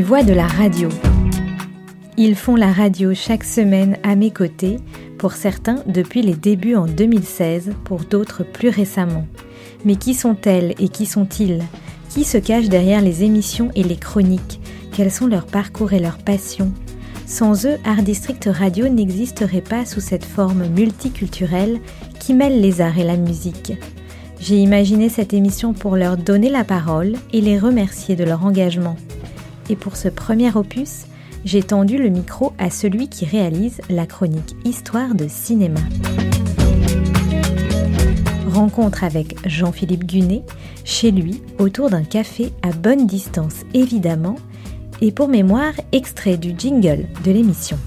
Les voix de la radio. Ils font la radio chaque semaine à mes côtés, pour certains depuis les débuts en 2016, pour d'autres plus récemment. Mais qui sont-elles et qui sont-ils? Qui se cache derrière les émissions et les chroniques? Quels sont leurs parcours et leurs passions? Sans eux, Art District Radio n'existerait pas sous cette forme multiculturelle qui mêle les arts et la musique. J'ai imaginé cette émission pour leur donner la parole et les remercier de leur engagement. Et pour ce premier opus, j'ai tendu le micro à celui qui réalise la chronique Histoire de cinéma. Rencontre avec Jean-Philippe Gunet, chez lui, autour d'un café à bonne distance évidemment, et pour mémoire, extrait du jingle de l'émission.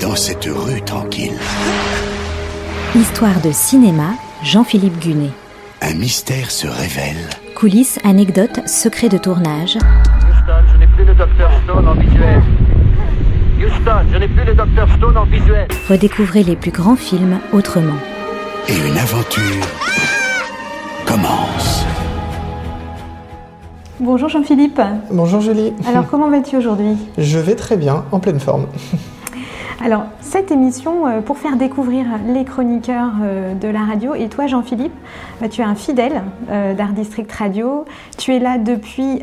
Dans cette rue tranquille, Histoire de cinéma, Jean-Philippe Gunet. un mystère se révèle. Coulisses, anecdotes, secrets de tournage. Houston, je n'ai plus le Dr Stone en visuel. Houston, je n'ai plus le Dr Stone en visuel. Redécouvrez les plus grands films autrement. Et une aventure commence. Bonjour Jean-Philippe. Bonjour Julie. Alors comment vas-tu aujourd'hui? Je vais très bien, en pleine forme. Alors cette émission, euh, pour faire découvrir les chroniqueurs euh, de la radio, et toi Jean-Philippe, bah, tu es un fidèle euh, d'Art District Radio. Tu es là depuis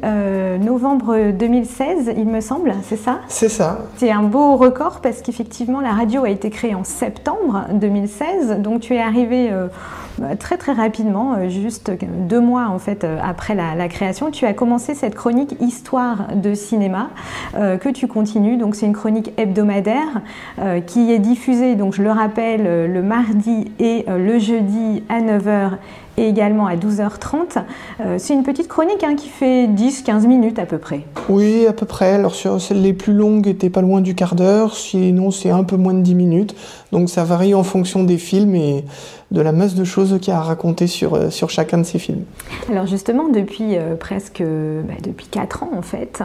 novembre 2016, il me semble, c'est ça? C'est ça. C'est un beau record parce qu'effectivement la radio a été créée en septembre 2016, donc tu es arrivé très très rapidement, euh, juste deux mois en fait euh, après la, création. Tu as commencé cette chronique Histoire de cinéma euh, que tu continues. Donc c'est une chronique hebdomadaire euh, qui est diffusée, donc je le rappelle, euh, le mardi et euh, le jeudi à 9h et également à 12h30. Euh, c'est une petite chronique hein, qui fait 10-15 minutes à peu près. Oui, à peu près. Alors sur celles les plus longues étaient pas loin du quart d'heure, sinon c'est un peu moins de 10 minutes. Donc ça varie en fonction des films et de la masse de choses qu'il y a à raconter sur, euh, sur chacun de ces films. Alors justement, depuis euh, presque bah, depuis 4 ans en fait,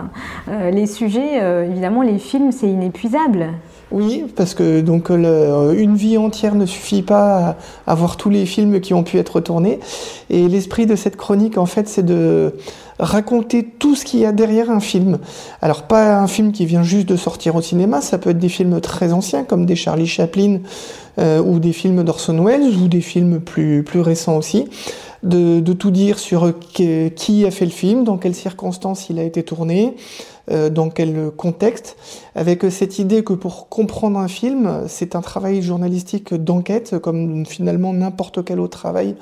euh, les sujets, évidemment les films, c'est inépuisable. Oui, parce que donc le- une vie entière ne suffit pas à, voir tous les films qui ont pu être tournés. Et l'esprit de cette chronique, en fait, c'est de raconter tout ce qu'il y a derrière un film. Alors pas un film qui vient juste de sortir au cinéma, ça peut être des films très anciens comme des Charlie Chaplin euh, ou des films d'Orson Welles ou des films plus récents aussi. De, tout dire sur qui a fait le film, dans quelles circonstances il a été tourné, euh, dans quel contexte, avec cette idée que pour comprendre un film, c'est un travail journalistique d'enquête, comme finalement n'importe quel autre travail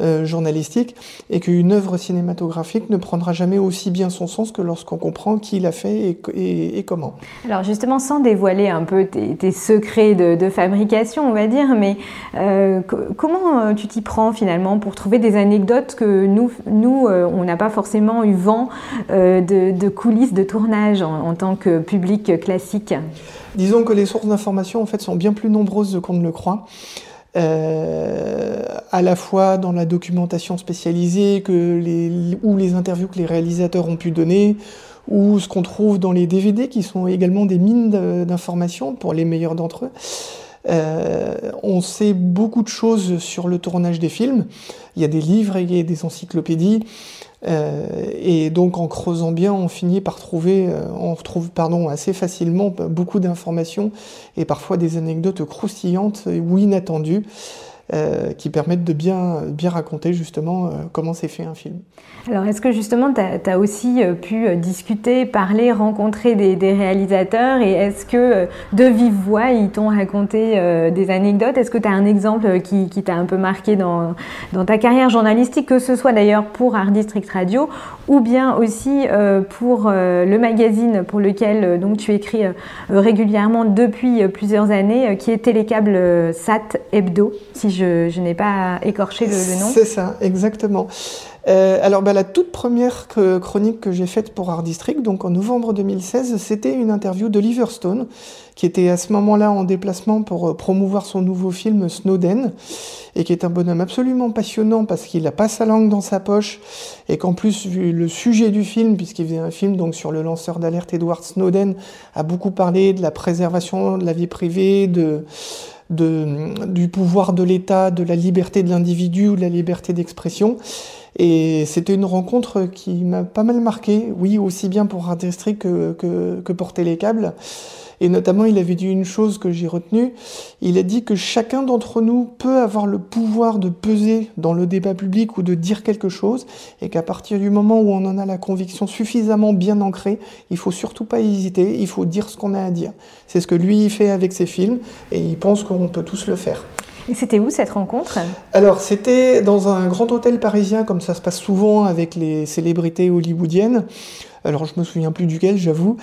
euh, journalistique, et qu'une œuvre cinématographique ne prendra jamais aussi bien son sens que lorsqu'on comprend qui l'a fait et, et- et comment. Alors justement, sans dévoiler un peu tes, tes secrets de, de fabrication, on va dire, mais euh, co- comment euh, tu t'y prends finalement pour trouver des anecdotes que nous, nous on n'a pas forcément eu vent de, de coulisses de tournage en, en tant que public classique? Disons que les sources d'information en fait sont bien plus nombreuses qu'on ne le croit. Euh, à la fois dans la documentation spécialisée que les, ou les interviews que les réalisateurs ont pu donner, ou ce qu'on trouve dans les DVD qui sont également des mines d'informations pour les meilleurs d'entre eux. Euh, on sait beaucoup de choses sur le tournage des films. Il y a des livres, a des encyclopédies. Euh, et donc en creusant bien, on finit par trouver, euh, on retrouve pardon assez facilement beaucoup d'informations et parfois des anecdotes croustillantes ou inattendues euh, qui permettent de bien bien raconter justement euh, comment s'est fait un film. Alors, est-ce que justement, tu as, aussi euh, pu discuter, parler, rencontrer des, réalisateurs? Et est-ce que de vive voix, ils t'ont raconté des anecdotes? Est-ce que tu as un exemple qui, t'a un peu marqué dans, ta carrière journalistique, que ce soit d'ailleurs pour Art District Radio ou bien aussi pour le magazine pour lequel donc, tu écris régulièrement depuis plusieurs années, qui est Télécable Sat Hebdo, si je, je n'ai pas écorché le, nom C'est ça, exactement. Euh, alors, bah, la toute première que- chronique que j'ai faite pour Art District, donc en novembre 2016, c'était une interview d'Oliver Stone, qui était à ce moment-là en déplacement pour euh, promouvoir son nouveau film Snowden, et qui est un bonhomme absolument passionnant parce qu'il n'a pas sa langue dans sa poche, et qu'en plus, vu le sujet du film, puisqu'il faisait un film donc sur le lanceur d'alerte Edward Snowden, a beaucoup parlé de la préservation de la vie privée, de du pouvoir de l'État, de la liberté de l'individu ou la liberté d'expression. Et c'était une rencontre qui m'a pas mal marqué, oui, aussi bien pour Art District que, que, que pour Télécable. Et notamment, il avait dit une chose que j'ai retenue. Il a dit que chacun d'entre nous peut avoir le pouvoir de peser dans le débat public ou de dire quelque chose, et qu'à partir du moment où on en a la conviction suffisamment bien ancrée, il faut surtout pas hésiter, il faut dire ce qu'on a à dire. C'est ce que lui fait avec ses films, et il pense qu'on peut tous le faire. Et c'était où cette rencontre? Alors, c'était dans un grand hôtel parisien, comme ça se passe souvent avec les célébrités hollywoodiennes. Alors je me souviens plus duquel, j'avoue.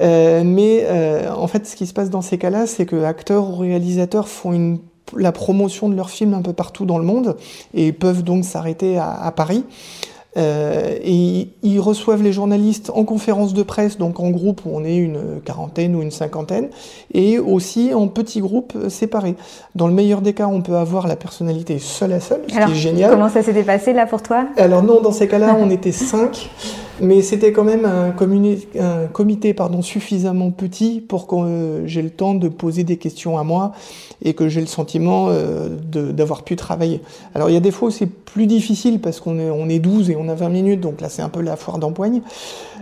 Euh, mais euh, en fait, ce qui se passe dans ces cas-là, c'est que acteurs ou réalisateurs font la promotion de leurs films un peu partout dans le monde et peuvent donc s'arrêter à, Paris. Euh, et ils reçoivent les journalistes en conférence de presse, donc en groupe où on est une quarantaine ou une cinquantaine, et aussi en petits groupes séparés. Dans le meilleur des cas, on peut avoir la personnalité seule à seule, ce Alors, qui est génial. Comment ça s'était passé là pour toi? Alors non, dans ces cas-là, on était cinq. Mais c'était quand même un, un comité pardon, suffisamment petit pour que euh, j'ai le temps de poser des questions à moi et que j'ai le sentiment euh, d'avoir pu travailler. Alors il y a des fois où c'est plus difficile parce qu'on est, on est 12 et on a 20 minutes, donc là c'est un peu la foire d'empoigne.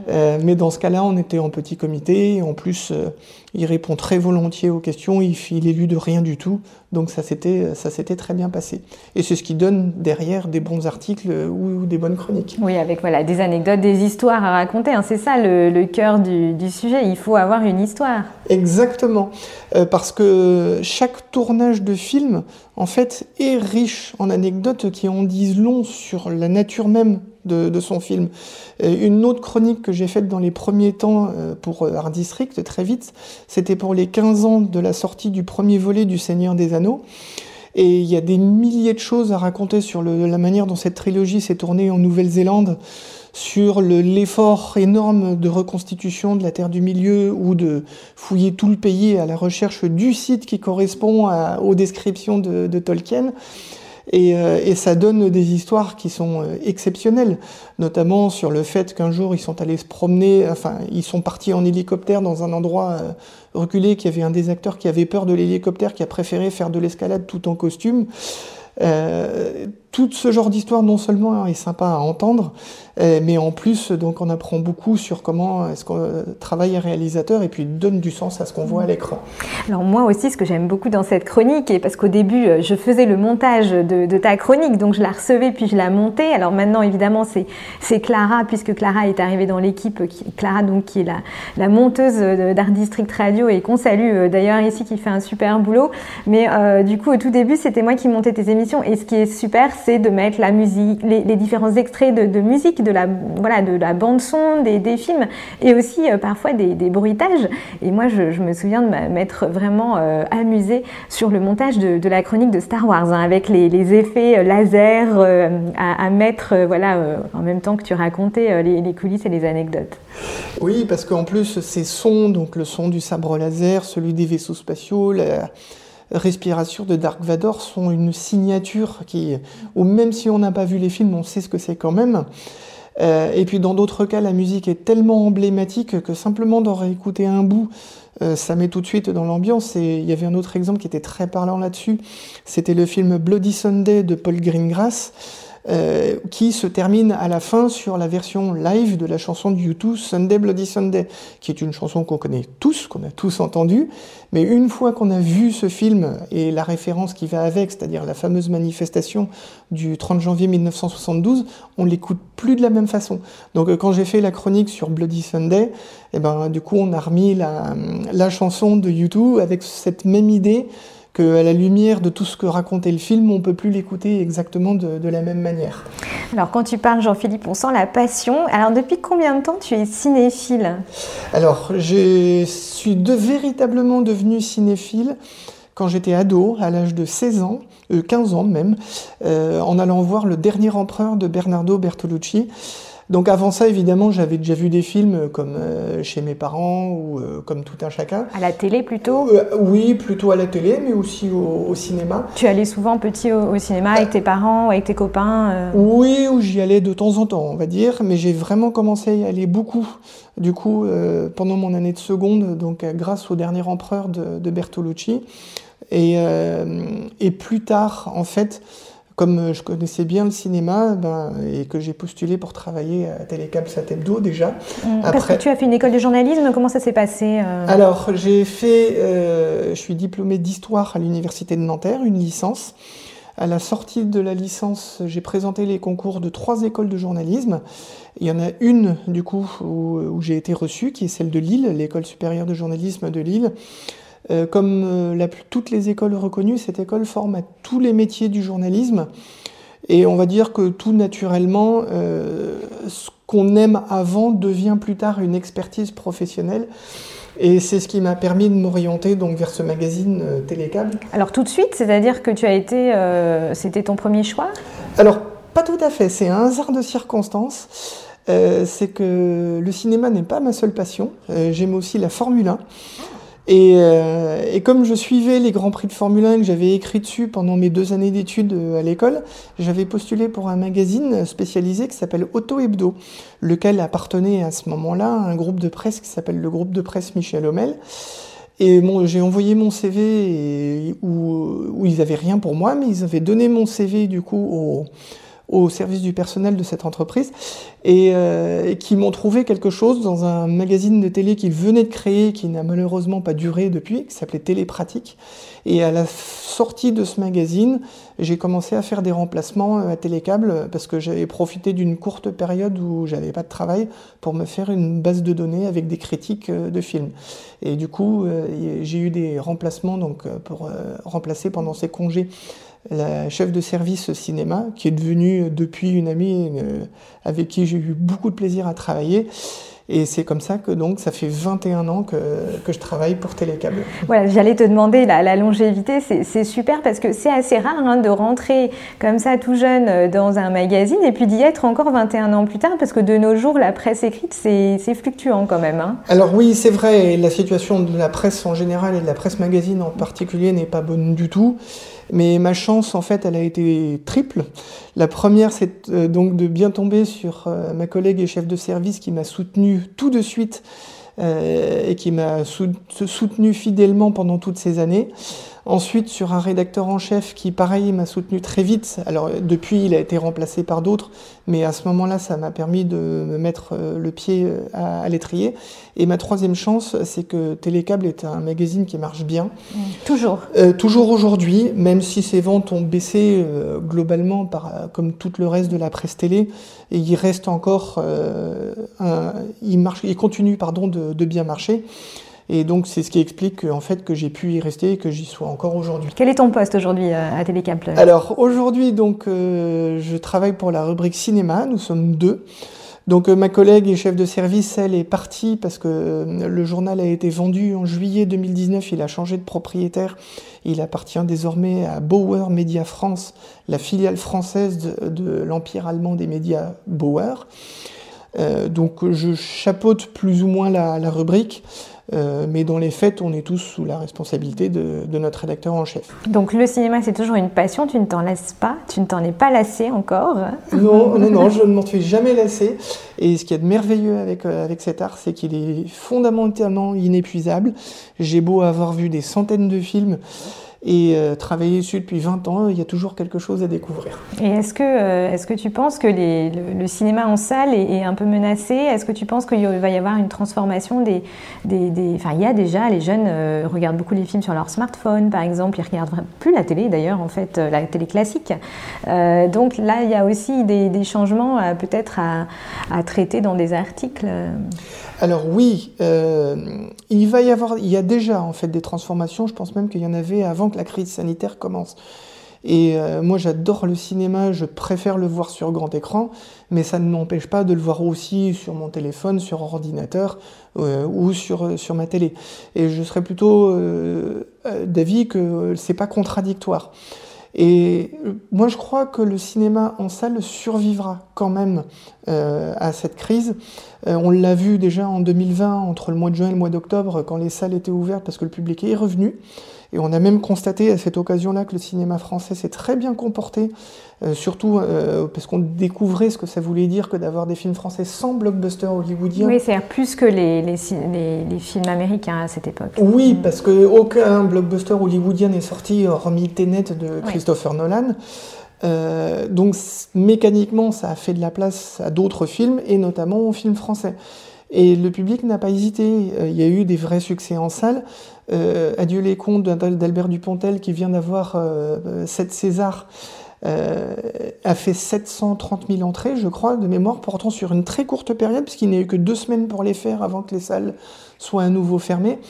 Euh, mais dans ce cas-là, on était en petit comité. Et en plus, euh, il répond très volontiers aux questions. Il, il est lu de rien du tout. Donc ça s'était, ça s'était très bien passé. Et c'est ce qui donne derrière des bons articles ou, ou, des bonnes chroniques. Oui, avec voilà des anecdotes, des histoires à raconter. Hein. C'est ça le, le cœur du, du, sujet. Il faut avoir une histoire. Exactement, euh, parce que chaque tournage de film, en fait, est riche en anecdotes qui en disent long sur la nature même de, son film. Une autre chronique que j'ai faite dans les premiers temps pour Art District, très vite, c'était pour les 15 ans de la sortie du premier volet du Seigneur des Anneaux. Et il y a des milliers de choses à raconter sur la manière dont cette trilogie s'est tournée en Nouvelle-Zélande, sur l'effort énorme de reconstitution de la Terre du Milieu ou de fouiller tout le pays à la recherche du site qui correspond aux descriptions de, de Tolkien. Et, euh, et, ça donne des histoires qui sont euh, exceptionnelles, notamment sur le fait qu'un jour ils sont allés se promener, enfin ils sont partis en hélicoptère dans un endroit euh, reculé, qu'il y avait un des acteurs qui avait peur de l'hélicoptère, qui a préféré faire de l'escalade tout en costume. Euh, tout ce genre d'histoire non seulement est sympa à entendre, euh, mais en plus donc on apprend beaucoup sur comment est-ce qu'on travaille un réalisateur et puis donne du sens à ce qu'on voit à l'écran. Alors moi aussi ce que j'aime beaucoup dans cette chronique et parce qu'au début je faisais le montage de, ta chronique donc je la recevais puis je la montais. Alors maintenant évidemment c'est Clara puisque Clara est arrivée dans l'équipe Clara donc qui est la, monteuse d'Art District Radio et qu'on salue d'ailleurs ici qui fait un super boulot. Mais euh, du coup au tout début c'était moi qui montais tes émissions et ce qui est super c'est de mettre la musique, les, différents extraits de, musique, de la, voilà, de la bande son, des, films, et aussi euh, parfois des, bruitages. Et moi, je, me souviens de m'être vraiment euh, amusée sur le montage de, la chronique de Star Wars, hein, avec les, effets laser euh, à, mettre, euh, voilà, euh, en même temps que tu racontais les, coulisses et les anecdotes. Oui, parce qu'en plus, ces sons, donc le son du sabre laser, celui des vaisseaux spatiaux, respiration de Dark Vador sont une signature qui, ou même si on n'a pas vu les films, on sait ce que c'est quand même. Euh, et puis dans d'autres cas, la musique est tellement emblématique que simplement d'en réécouter un bout, euh, ça met tout de suite dans l'ambiance. Et il y avait un autre exemple qui était très parlant là-dessus. C'était le film Bloody Sunday de Paul Greengrass. Euh, qui se termine à la fin sur la version live de la chanson du U2 Sunday Bloody Sunday, qui est une chanson qu'on connaît tous, qu'on a tous entendue, mais une fois qu'on a vu ce film et la référence qui va avec, c'est-à-dire la fameuse manifestation du 30 janvier 1972, on l'écoute plus de la même façon. Donc euh, quand j'ai fait la chronique sur Bloody Sunday, eh ben, du coup on a remis la, la chanson de U2 avec cette même idée qu'à la lumière de tout ce que racontait le film, on ne peut plus l'écouter exactement de, de, la même manière. Alors quand tu parles, Jean-Philippe, on sent la passion. Alors depuis combien de temps tu es cinéphile? Alors je suis de, véritablement devenu cinéphile quand j'étais ado, à l'âge de 16 ans, euh, 15 ans même, euh, en allant voir Le Dernier Empereur de Bernardo Bertolucci. Donc avant ça, évidemment, j'avais déjà vu des films comme euh, chez mes parents ou euh, comme tout un chacun. À la télé plutôt? Euh, Oui, plutôt à la télé, mais aussi au, au cinéma. Tu allais souvent petit au, au cinéma avec tes parents, avec tes copains Oui, ou j'y allais de temps en temps, on va dire, mais j'ai vraiment commencé à y aller beaucoup. Du coup, euh, pendant mon année de seconde, donc grâce au dernier empereur de, de Bertolucci. Et, euh, et plus tard, en fait, comme je connaissais bien le cinéma ben, et que j'ai postulé pour travailler à Télécable Satebdo déjà. Mmh. Parce que tu as fait une école de journalisme, comment ça s'est passé Alors j'ai fait, je suis diplômé d'histoire à l'université de Nanterre, une licence. À la sortie de la licence, j'ai présenté les concours de trois écoles de journalisme. Il y en a une, du coup, où, j'ai été reçu, qui est celle de Lille, l'école supérieure de journalisme de Lille. Euh, comme euh, toutes les écoles reconnues, cette école forme à tous les métiers du journalisme. Et on va dire que tout naturellement, euh, ce qu'on aime avant devient plus tard une expertise professionnelle. Et c'est ce qui m'a permis de m'orienter donc vers ce magazine euh, Télécable. Alors tout de suite, c'est-à-dire que tu as été, euh, c'était ton premier choix? Alors pas tout à fait, c'est un hasard de circonstances. Euh, c'est que le cinéma n'est pas ma seule passion. J'aime aussi la Formule 1. Euh, et, comme je suivais les Grands Prix de Formule 1 que j'avais écrit dessus pendant mes deux années d'études euh, à l'école, j'avais postulé pour un magazine spécialisé qui s'appelle Auto Hebdo, lequel appartenait à ce moment-là à un groupe de presse qui s'appelle le groupe de presse Michel Homel. Et bon, j'ai envoyé mon CV où, où, ils n'avaient rien pour moi, mais ils avaient donné mon CV du coup au, au service du personnel de cette entreprise euh, et, qui m'ont trouvé quelque chose dans un magazine de télé qu'ils venaient de créer, qui n'a malheureusement pas duré depuis, qui s'appelait Télépratique. Et à la sortie de ce magazine, j'ai commencé à faire des remplacements euh, à Télécable parce que j'avais profité d'une courte période où j'avais pas de travail pour me faire une base de données avec des critiques euh, de films. Et du coup, j'ai eu des remplacements donc pour remplacer pendant ces congés la chef de service cinéma, qui est devenue depuis une amie euh, avec qui j'ai eu beaucoup de plaisir à travailler. Et c'est comme ça que donc ça fait 21 ans que, que je travaille pour Télécable. Voilà, j'allais te demander la, la longévité, c'est super parce que c'est assez rare hein, de rentrer comme ça tout jeune euh, dans un magazine et puis d'y être encore 21 ans plus tard parce que de nos jours la presse écrite c'est fluctuant quand même. Hein. Alors oui c'est vrai, la situation de la presse en général et de la presse magazine en particulier n'est pas bonne du tout. Mais ma chance, en fait, elle a été triple. La première, c'est euh, donc de bien tomber sur euh, ma collègue et chef de service qui m'a soutenu tout de suite euh, et qui m'a soutenu fidèlement pendant toutes ces années. Ensuite, sur un rédacteur en chef qui, pareil, m'a soutenu très vite. Alors, depuis, il a été remplacé par d'autres, mais à ce moment-là, ça m'a permis de me mettre euh, le pied euh, à, l'étrier. Et ma troisième chance, c'est que Télécable est un magazine qui marche bien. Mmh. toujours. Euh, toujours aujourd'hui, même si ses ventes ont baissé globalement, par, comme tout le reste de la presse télé, et il reste encore, un, il marche, il continue, pardon, de, de bien marcher. Et donc, c'est ce qui explique en fait, que j'ai pu y rester et que j'y sois encore aujourd'hui. Quel est ton poste aujourd'hui euh, à Télécable Alors, aujourd'hui, donc, euh, je travaille pour la rubrique cinéma. Nous sommes deux. Donc, euh, ma collègue et chef de service, elle, est partie parce que le journal a été vendu en juillet 2019. Il a changé de propriétaire. Il appartient désormais à Bauer Media France, la filiale française de, l'empire allemand des médias Bauer. donc, je chapeaute plus ou moins la, la rubrique. Euh, mais dans les faits, on est tous sous la responsabilité de, notre rédacteur en chef. Donc le cinéma, c'est toujours une passion, tu ne t'en lasses pas, tu ne t'en es pas lassé encore Non, non, non, je ne m'en suis jamais lassé. Et ce qui est de merveilleux avec, euh, avec cet art, c'est qu'il est fondamentalement inépuisable. J'ai beau avoir vu des centaines de films, et euh, travailler dessus depuis 20 ans, il y a toujours quelque chose à découvrir. Et est-ce que, euh, est-ce que tu penses que le, cinéma en salle est, un peu menacé? Est-ce que tu penses qu'il va y avoir une transformation des, des, des... Enfin, il y a déjà, les jeunes euh, regardent beaucoup les films sur leur smartphone, par exemple, ils regardent plus la télé d'ailleurs, en fait, la télé classique. donc là, il y a aussi des, des changements peut-être à, traiter dans des articles. Alors oui, il va y avoir, il y a déjà en fait des transformations, je pense même qu'il y en avait avant la crise sanitaire commence. Et euh, moi, j'adore le cinéma, je préfère le voir sur grand écran, mais ça ne m'empêche pas de le voir aussi sur mon téléphone, sur ordinateur euh, ou sur, sur ma télé. Et je serais plutôt euh, d'avis que c'est pas contradictoire. Et moi, je crois que le cinéma en salle survivra quand même à cette crise. on l'a vu déjà en 2020, entre le mois de juin et le mois d'octobre, quand les salles étaient ouvertes parce que le public est revenu. Et on a même constaté à cette occasion-là que le cinéma français s'est très bien comporté, euh, surtout euh, parce qu'on découvrait ce que ça voulait dire que d'avoir des films français sans blockbuster hollywoodien. Oui, c'est plus que les, les, les, films américains à cette époque. Oui, parce qu'aucun blockbuster hollywoodien n'est sorti hormis Tenet de Christopher Nolan. donc mécaniquement, ça a fait de la place à d'autres films, et notamment aux films français. Et le public n'a pas hésité. Il y a eu des vrais succès en salle. Adieu les contes d'Albert Dupontel qui vient d'avoir 7 Césars euh, a fait 730 000 entrées, je crois, de mémoire, pourtant sur une très courte période, puisqu'il n'y a eu que deux semaines pour les faire avant que les salles soient à nouveau fermées.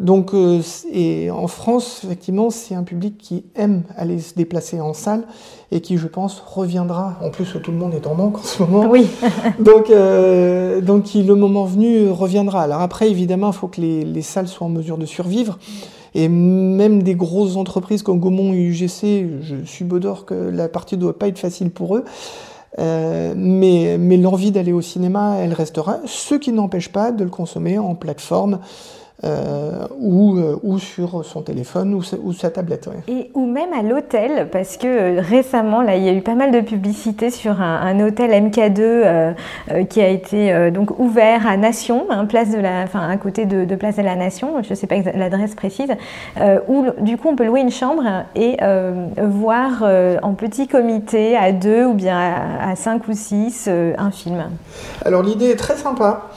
Donc, euh, et en France, effectivement, c'est un public qui aime aller se déplacer en salle et qui, je pense, reviendra. En plus, tout le monde est en manque en ce moment. Oui. donc, euh, donc, qui, le moment venu, reviendra. Alors après, évidemment, il faut que les, les, salles soient en mesure de survivre. Et même des grosses entreprises comme Gaumont et UGC, je suis d'or que la partie ne doit pas être facile pour eux. Euh, mais, mais l'envie d'aller au cinéma, elle restera, ce qui n'empêche pas de le consommer en plateforme euh, ou, euh, ou, sur son téléphone ou sa, ou sa tablette. Et, ou même à l'hôtel, parce que euh, récemment, là, il y a eu pas mal de publicité sur un, un hôtel MK2 qui a été donc ouvert à Nation, hein, place de la, enfin, à côté de, de, Place de la Nation, je ne sais pas l'adresse précise, où du coup on peut louer une chambre et voir en petit comité à deux ou bien à, à cinq ou six un film. Alors l'idée est très sympa.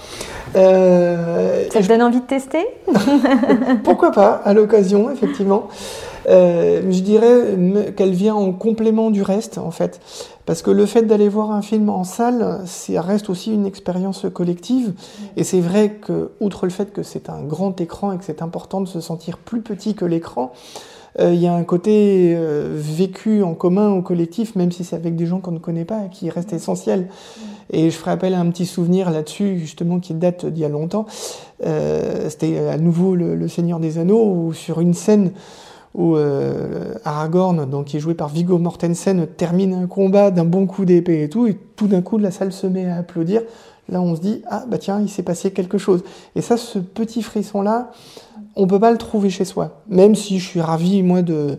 Euh, Ça te donne envie de tester Pourquoi pas, à l'occasion, effectivement. Euh, je dirais qu'elle vient en complément du reste, en fait. Parce que le fait d'aller voir un film en salle, ça reste aussi une expérience collective. Et c'est vrai que, outre le fait que c'est un grand écran et que c'est important de se sentir plus petit que l'écran, il y a un côté euh, vécu en commun au collectif, même si c'est avec des gens qu'on ne connaît pas, qui reste essentiel. Et je ferai appel à un petit souvenir là-dessus, justement, qui date d'il y a longtemps. Euh, C'était à nouveau le, le, Seigneur des Anneaux, où sur une scène où euh, Aragorn, donc qui est joué par Viggo Mortensen, termine un combat d'un bon coup d'épée et tout, et tout d'un coup la salle se met à applaudir. Là, on se dit ah bah tiens, il s'est passé quelque chose. Et ça, ce petit frisson là, on peut pas le trouver chez soi. Même si je suis ravi moi de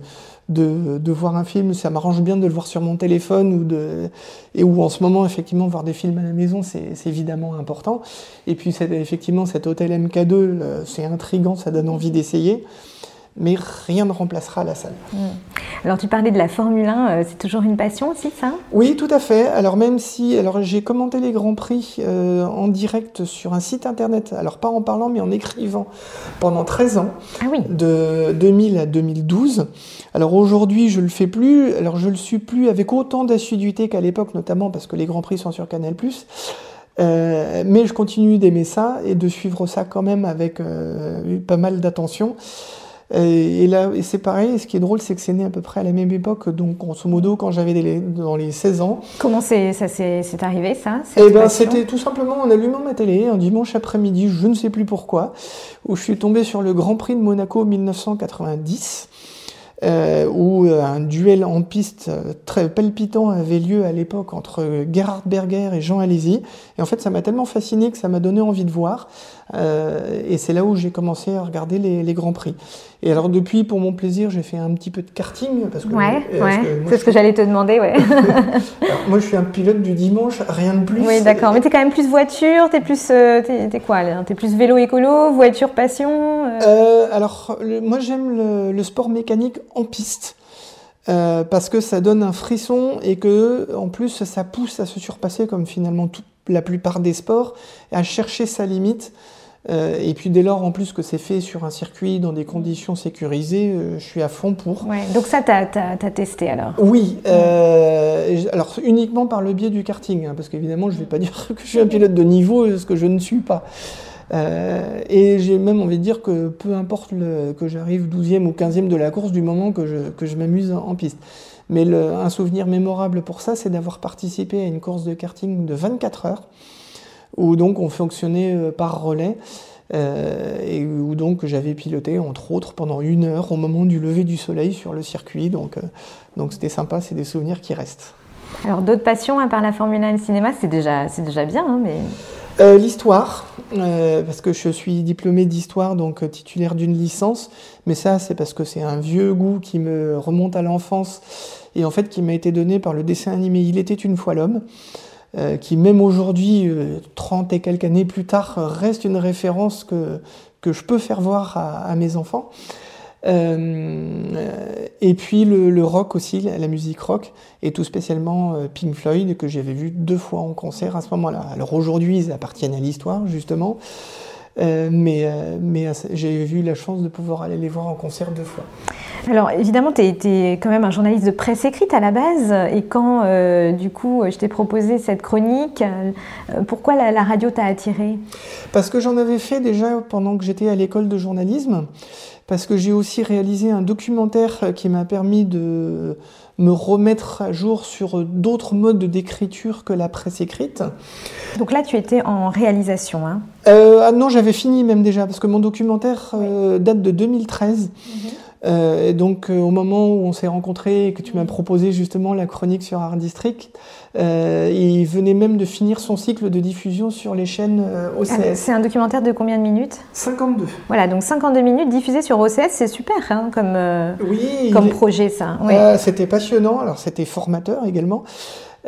de, voir un film, ça m'arrange bien de le voir sur mon téléphone ou de et où en ce moment effectivement voir des films à la maison c'est évidemment important. Et puis effectivement cet hôtel MK2 c'est intrigant, ça donne envie d'essayer mais rien ne remplacera la salle. Mmh. Alors tu parlais de la Formule 1, euh, c'est toujours une passion aussi ça? Oui, tout à fait. Alors même si, alors j'ai commenté les grands prix euh, en direct sur un site internet, alors pas en parlant mais en écrivant pendant 13 ans, ah oui. de 2000 à 2012. Alors aujourd'hui je le fais plus, alors je le suis plus avec autant d'assiduité qu'à l'époque, notamment parce que les grands prix sont sur Canal+. Euh, mais je continue d'aimer ça et de suivre ça quand même avec euh, pas mal d'attention. Et, là, c'est pareil, ce qui est drôle, c'est que c'est né à peu près à la même époque, donc grosso modo quand j'avais dans les 16 ans. Comment c'est, ça s'est arrivé, ça Eh ben, c'était tout simplement en allumant ma télé, un dimanche après-midi, je ne sais plus pourquoi, où je suis tombé sur le Grand Prix de Monaco 1990. Euh, où euh, un duel en piste euh, très palpitant avait lieu à l'époque entre Gerhard Berger et Jean Alési. Et en fait, ça m'a tellement fasciné que ça m'a donné envie de voir. Euh, et c'est là où j'ai commencé à regarder les, les, grands prix. Et alors depuis, pour mon plaisir, j'ai fait un petit peu de karting parce que ouais, ouais. c'est ce que j'allais te demander, ouais. alors, moi, je suis un pilote du dimanche, rien de plus. Oui, d'accord. Mais t'es quand même plus voiture, t'es plus, euh, t'es quoi T'es plus vélo écolo, voiture passion euh... euh alors, le, moi, j'aime le, le, sport mécanique en piste. Euh, parce que ça donne un frisson et que en plus ça pousse à se surpasser comme finalement toute la plupart des sports à chercher sa limite euh, et puis dès lors, en plus que c'est fait sur un circuit dans des conditions sécurisées, euh, je suis à fond pour. Ouais, donc ça, tu as, as, testé alors? Oui, euh, alors uniquement par le biais du karting, hein, parce qu'évidemment, je ne vais pas dire que je suis un pilote de niveau, ce que je ne suis pas. Et j'ai même envie de dire que peu importe le, que j'arrive 12e ou 15e de la course, du moment que je, que je m'amuse en piste. Mais le, un souvenir mémorable pour ça, c'est d'avoir participé à une course de karting de 24 heures où donc on fonctionnait euh, par relais. Euh, et où donc j'avais piloté entre autres pendant une heure au moment du lever du soleil sur le circuit. Donc euh, donc c'était sympa, c'est des souvenirs qui restent. Alors d'autres passions à part la Formule 1 et le cinéma, c'est déjà c'est déjà bien, hein, mais euh, l'histoire, parce que je suis diplômé d'histoire, donc titulaire d'une licence, mais ça c'est parce que c'est un vieux goût qui me remonte à l'enfance et en fait qui m'a été donné par le dessin animé Il était une fois l'homme. Euh, qui même aujourd'hui, euh, 30 et quelques années plus tard, reste une référence que, que je peux faire voir à, mes enfants. Euh, et puis le, rock aussi, la, musique rock, et tout spécialement euh, Pink Floyd, que j'avais vu deux fois en concert à ce moment-là. Alors aujourd'hui, ils appartiennent à l'histoire, justement. Euh, mais, euh, mais j'ai eu la chance de pouvoir aller les voir en concert deux fois. Alors évidemment, tu es, quand même un journaliste de presse écrite à la base, et quand euh, du coup je t'ai proposé cette chronique, euh, pourquoi la, la radio t'a attiré? Parce que j'en avais fait déjà pendant que j'étais à l'école de journalisme, parce que j'ai aussi réalisé un documentaire qui m'a permis de me remettre à jour sur d'autres modes d'écriture que la presse écrite. Donc là, tu étais en réalisation, hein? Euh, ah Non, j'avais fini même déjà, parce que mon documentaire euh, date de 2013. Mmh. Euh, et donc, euh, au moment où on s'est rencontrés et que tu m'as proposé justement la chronique sur Art District, euh, il venait même de finir son cycle de diffusion sur les chaînes euh, OCS. Ah, c'est un documentaire de combien de minutes? 52. Voilà, donc 52 minutes diffusées sur OCS, c'est super hein, comme, euh, oui, comme projet ça. Oui. Euh, c'était passionnant, alors c'était formateur également.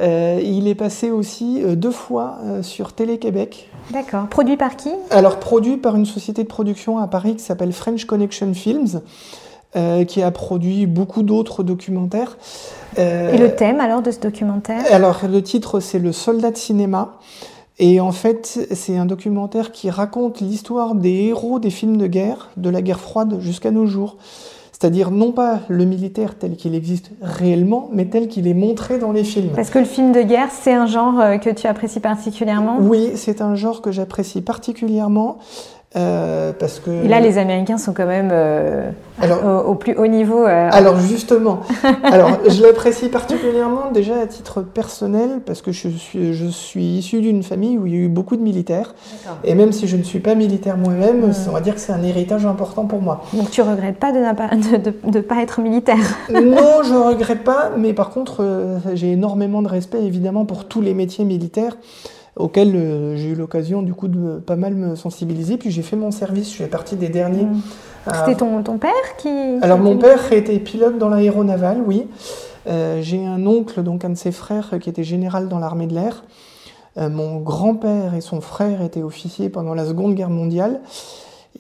Euh, il est passé aussi euh, deux fois euh, sur Télé-Québec. D'accord. Produit par qui? Alors, produit par une société de production à Paris qui s'appelle French Connection Films. Euh, qui a produit beaucoup d'autres documentaires. Euh, Et le thème alors de ce documentaire? Alors le titre c'est Le soldat de cinéma. Et en fait, c'est un documentaire qui raconte l'histoire des héros des films de guerre, de la guerre froide jusqu'à nos jours. C'est-à-dire non pas le militaire tel qu'il existe réellement, mais tel qu'il est montré dans les films. Parce que le film de guerre, c'est un genre que tu apprécies particulièrement? Oui, c'est un genre que j'apprécie particulièrement. Euh, parce que... Et là, les Américains sont quand même euh, alors, au, au, plus haut niveau. Euh... Alors justement, alors je l'apprécie particulièrement déjà à titre personnel parce que je suis, je suis issu d'une famille où il y a eu beaucoup de militaires. Et même si je ne suis pas militaire moi-même, mmh. on va dire que c'est un héritage important pour moi. Donc tu regrettes pas de ne pas, de, de, de pas être militaire? Non, je regrette pas, mais par contre, j'ai énormément de respect évidemment pour tous les métiers militaires auquel euh, j'ai eu l'occasion du coup de pas mal me sensibiliser. Puis j'ai fait mon service, je fais partie des derniers. Mmh. C'était ton, ton, père qui... Alors mon père était pilote dans l'aéronaval, oui. Euh, j'ai un oncle, donc un de ses frères, qui était général dans l'armée de l'air. Euh, mon grand-père et son frère étaient officiers pendant la Seconde Guerre mondiale.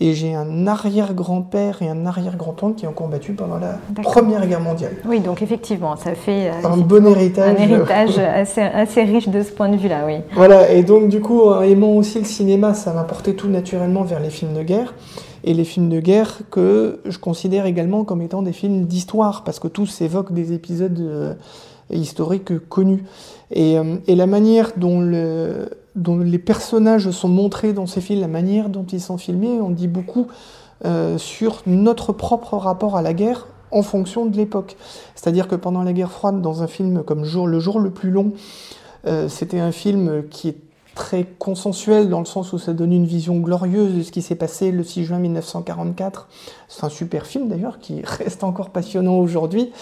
Et j'ai un arrière-grand-père et un arrière-grand-oncle qui ont combattu pendant la Première Guerre mondiale. Oui, donc effectivement, ça fait un bon héritage. Un héritage assez, assez, riche de ce point de vue-là, oui. Voilà, et donc du coup, aimant aussi le cinéma, ça m'a porté tout naturellement vers les films de guerre. Et les films de guerre que je considère également comme étant des films d'histoire, parce que tous évoquent des épisodes historiques connus. Et, euh, et la manière dont le dont les personnages sont montrés dans ces films, la manière dont ils sont filmés, on dit beaucoup euh, sur notre propre rapport à la guerre en fonction de l'époque. C'est-à-dire que pendant la guerre froide, dans un film comme Jour, Le jour le plus long, euh, c'était un film qui est très consensuel dans le sens où ça donne une vision glorieuse de ce qui s'est passé le 6 juin 1944. C'est un super film d'ailleurs qui reste encore passionnant aujourd'hui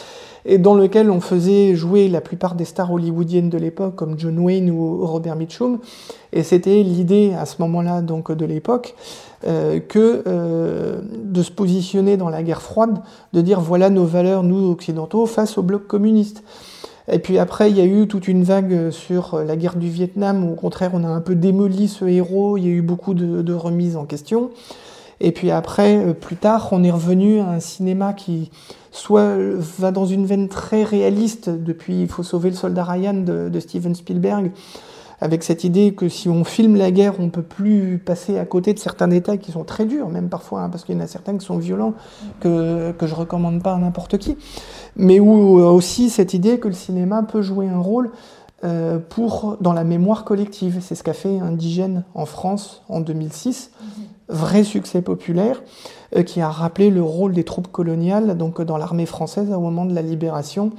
et dans lequel on faisait jouer la plupart des stars hollywoodiennes de l'époque comme John Wayne ou Robert Mitchum et c'était l'idée à ce moment-là donc de l'époque euh, que euh, de se positionner dans la guerre froide, de dire voilà nos valeurs nous occidentaux face au bloc communiste. Et puis après, il y a eu toute une vague sur la guerre du Vietnam, où au contraire, on a un peu démoli ce héros, il y a eu beaucoup de, de remises en question. Et puis après, plus tard, on est revenu à un cinéma qui soit va dans une veine très réaliste, depuis Il faut sauver le soldat Ryan de, Steven Spielberg, avec cette idée que si on filme la guerre, on peut plus passer à côté de certains détails qui sont très durs, même parfois, hein, parce qu'il y en a certains qui sont violents, que, que je recommande pas à n'importe qui. Mais où aussi cette idée que le cinéma peut jouer un rôle euh, pour, dans la mémoire collective. C'est ce qu'a fait Indigène en France en 2006, vrai succès populaire, euh, qui a rappelé le rôle des troupes coloniales donc dans l'armée française au moment de la libération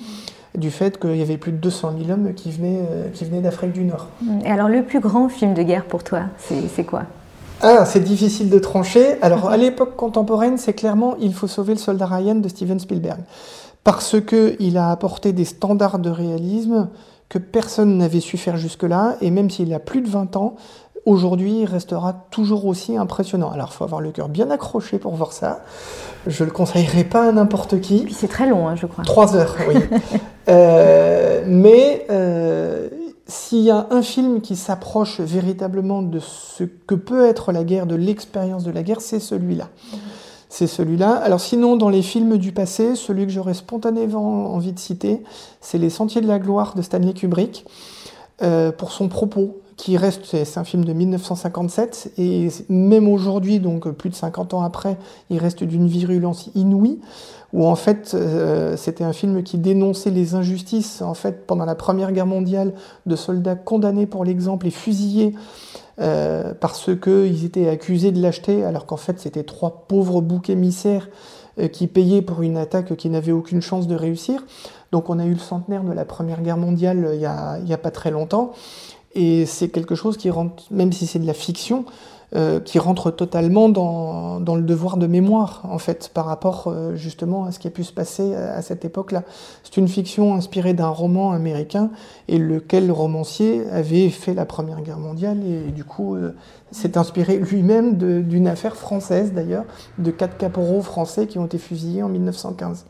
du fait qu'il y avait plus de 200 000 hommes qui venaient, euh, qui venaient d'Afrique du Nord. Et alors le plus grand film de guerre pour toi, c'est quoi? Ah, c'est difficile de trancher. Alors, à l'époque contemporaine, c'est clairement Il faut sauver le soldat Ryan de Steven Spielberg. Parce qu'il a apporté des standards de réalisme que personne n'avait su faire jusque-là, et même s'il a plus de 20 ans, aujourd'hui, il restera toujours aussi impressionnant. Alors, il faut avoir le cœur bien accroché pour voir ça. Je le conseillerais pas à n'importe qui. Et puis c'est très long, hein, je crois. Trois heures, oui. euh, mais euh, s'il y a un film qui s'approche véritablement de ce que peut être la guerre, de l'expérience de la guerre, c'est celui-là. c'est celui-là. Alors sinon, dans les films du passé, celui que j'aurais spontanément envie de citer, c'est Les Sentiers de la Gloire de Stanley Kubrick, euh, pour son propos, qui reste, c'est un film de 1957, et même aujourd'hui, donc plus de 50 ans après, il reste d'une virulence inouïe, où en fait, euh, c'était un film qui dénonçait les injustices, en fait, pendant la Première Guerre mondiale, de soldats condamnés pour l'exemple et fusillés euh, parce qu'ils étaient accusés de l'acheter, alors qu'en fait c'était trois pauvres boucs émissaires euh, qui payaient pour une attaque qui n'avait aucune chance de réussir. Donc on a eu le centenaire de la Première Guerre mondiale euh, il n'y a, a, pas très longtemps, et c'est quelque chose qui rentre, même si c'est de la fiction, euh, qui rentre totalement dans, le devoir de mémoire, en fait, par rapport euh, justement à ce qui a pu se passer à, cette époque-là. C'est une fiction inspirée d'un roman américain, et lequel le romancier avait fait la Première Guerre mondiale, et, du coup euh, s'est inspiré lui-même d'une affaire française d'ailleurs, de quatre caporaux français qui ont été fusillés en 1915.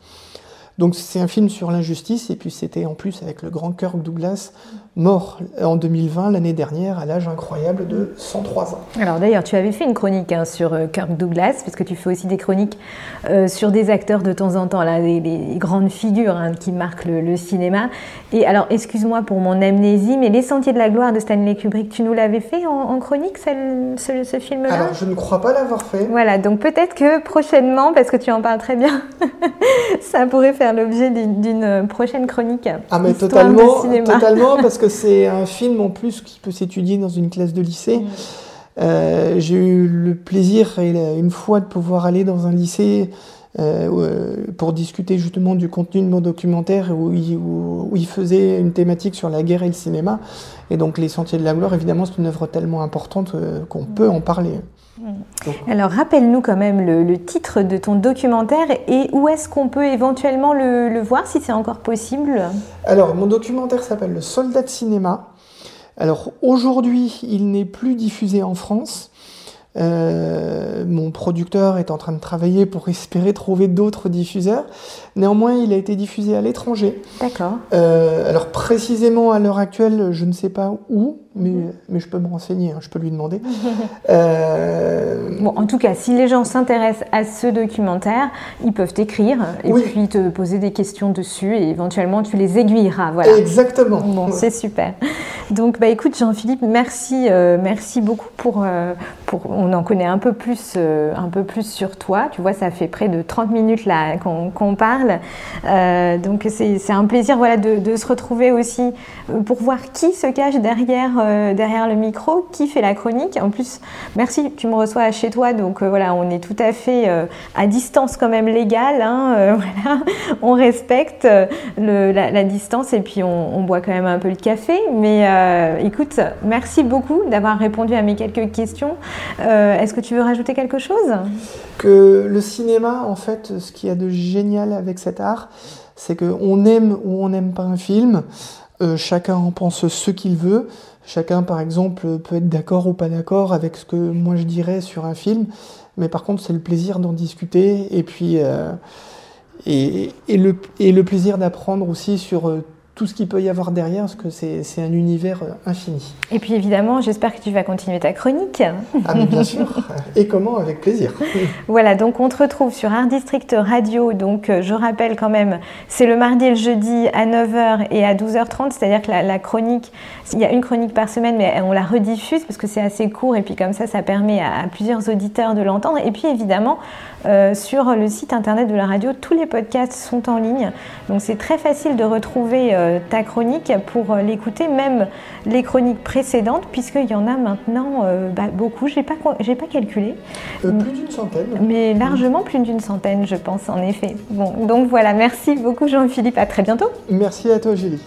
Donc c'est un film sur l'injustice, et puis c'était en plus avec le grand Kirk Douglas, mort en 2020, l'année dernière, à l'âge incroyable de 103 ans. Alors d'ailleurs, tu avais fait une chronique hein, sur euh, Kirk Douglas, puisque tu fais aussi des chroniques euh, sur des acteurs de temps en temps, là, des, grandes figures hein, qui marquent le, cinéma. Et alors, excuse-moi pour mon amnésie, mais Les Sentiers de la Gloire de Stanley Kubrick, tu nous l'avais fait en, chronique, ce, ce film-là? Alors, je ne crois pas l'avoir fait. Voilà, donc peut-être que prochainement, parce que tu en parles très bien, ça pourrait faire l'objet d'une prochaine chronique. Ah mais totalement, totalement, parce que c'est un film en plus qui peut s'étudier dans une classe de lycée. Mm. Euh, j'ai eu le plaisir une fois de pouvoir aller dans un lycée euh, euh, pour discuter justement du contenu de mon documentaire où il, où il, faisait une thématique sur la guerre et le cinéma. Et donc Les Sentiers de la Gloire, évidemment, c'est une œuvre tellement importante qu'on peut en parler. Alors rappelle-nous quand même le, titre de ton documentaire et où est-ce qu'on peut éventuellement le, voir si c'est encore possible? Alors mon documentaire s'appelle Le soldat de cinéma. Alors aujourd'hui il n'est plus diffusé en France. Euh, mon producteur est en train de travailler pour espérer trouver d'autres diffuseurs. Néanmoins, il a été diffusé à l'étranger. D'accord. Euh, alors précisément à l'heure actuelle, je ne sais pas où, mais, mhm. mais je peux me renseigner, hein, je peux lui demander. euh... Bon, en tout cas, si les gens s'intéressent à ce documentaire, ils peuvent t'écrire et puis te poser des questions dessus et éventuellement tu les aiguilleras. Voilà. Exactement. Bon, c'est super. Donc, bah écoute, Jean-Philippe, merci, euh, merci beaucoup pour, euh, pour. On en connaît un peu plus, un peu plus sur toi. Tu vois, ça fait près de 30 minutes là qu'on parle. Donc, c'est un plaisir, voilà, de, se retrouver aussi pour voir qui se cache derrière euh, derrière le micro qui fait la chronique. En plus, merci, tu me reçois chez toi, donc euh, voilà, on est tout à fait euh, à distance quand même légale. Hein, voilà, on respecte la, distance et puis on, boit quand même un peu le café. Mais écoute, merci beaucoup d'avoir répondu à mes quelques questions. Est-ce que tu veux rajouter quelque chose? Que le cinéma, en fait, ce qu'il y a de génial avec cet art, c'est qu'on aime ou on n'aime pas un film. chacun en pense ce qu'il veut. Chacun, par exemple, peut être d'accord ou pas d'accord avec ce que moi je dirais sur un film, mais par contre, c'est le plaisir d'en discuter et puis euh, le, et, le, plaisir d'apprendre aussi sur euh, tout ce qu'il peut y avoir derrière, parce que c'est un univers euh, infini. Et puis évidemment, j'espère que tu vas continuer ta chronique. Ah mais bien sûr, et comment? Avec plaisir. voilà, donc on te retrouve sur Art District Radio, donc euh, je rappelle quand même, c'est le mardi et le jeudi à 9h et à 12h30, c'est-à-dire que la, chronique, il y a une chronique par semaine, mais on la rediffuse parce que c'est assez court, et puis comme ça, ça permet à, plusieurs auditeurs de l'entendre. Et puis évidemment, euh, sur le site internet de la radio. Tous les podcasts sont en ligne. Donc c'est très facile de retrouver euh, ta chronique pour euh, l'écouter, même les chroniques précédentes, puisqu'il y en a maintenant bah, beaucoup. Je n'ai pas, pas calculé. plus d'une centaine. Mais largement plus d'une centaine, je pense, en effet. Bon, donc voilà, merci beaucoup Jean-Philippe. À très bientôt. Merci à toi, Julie.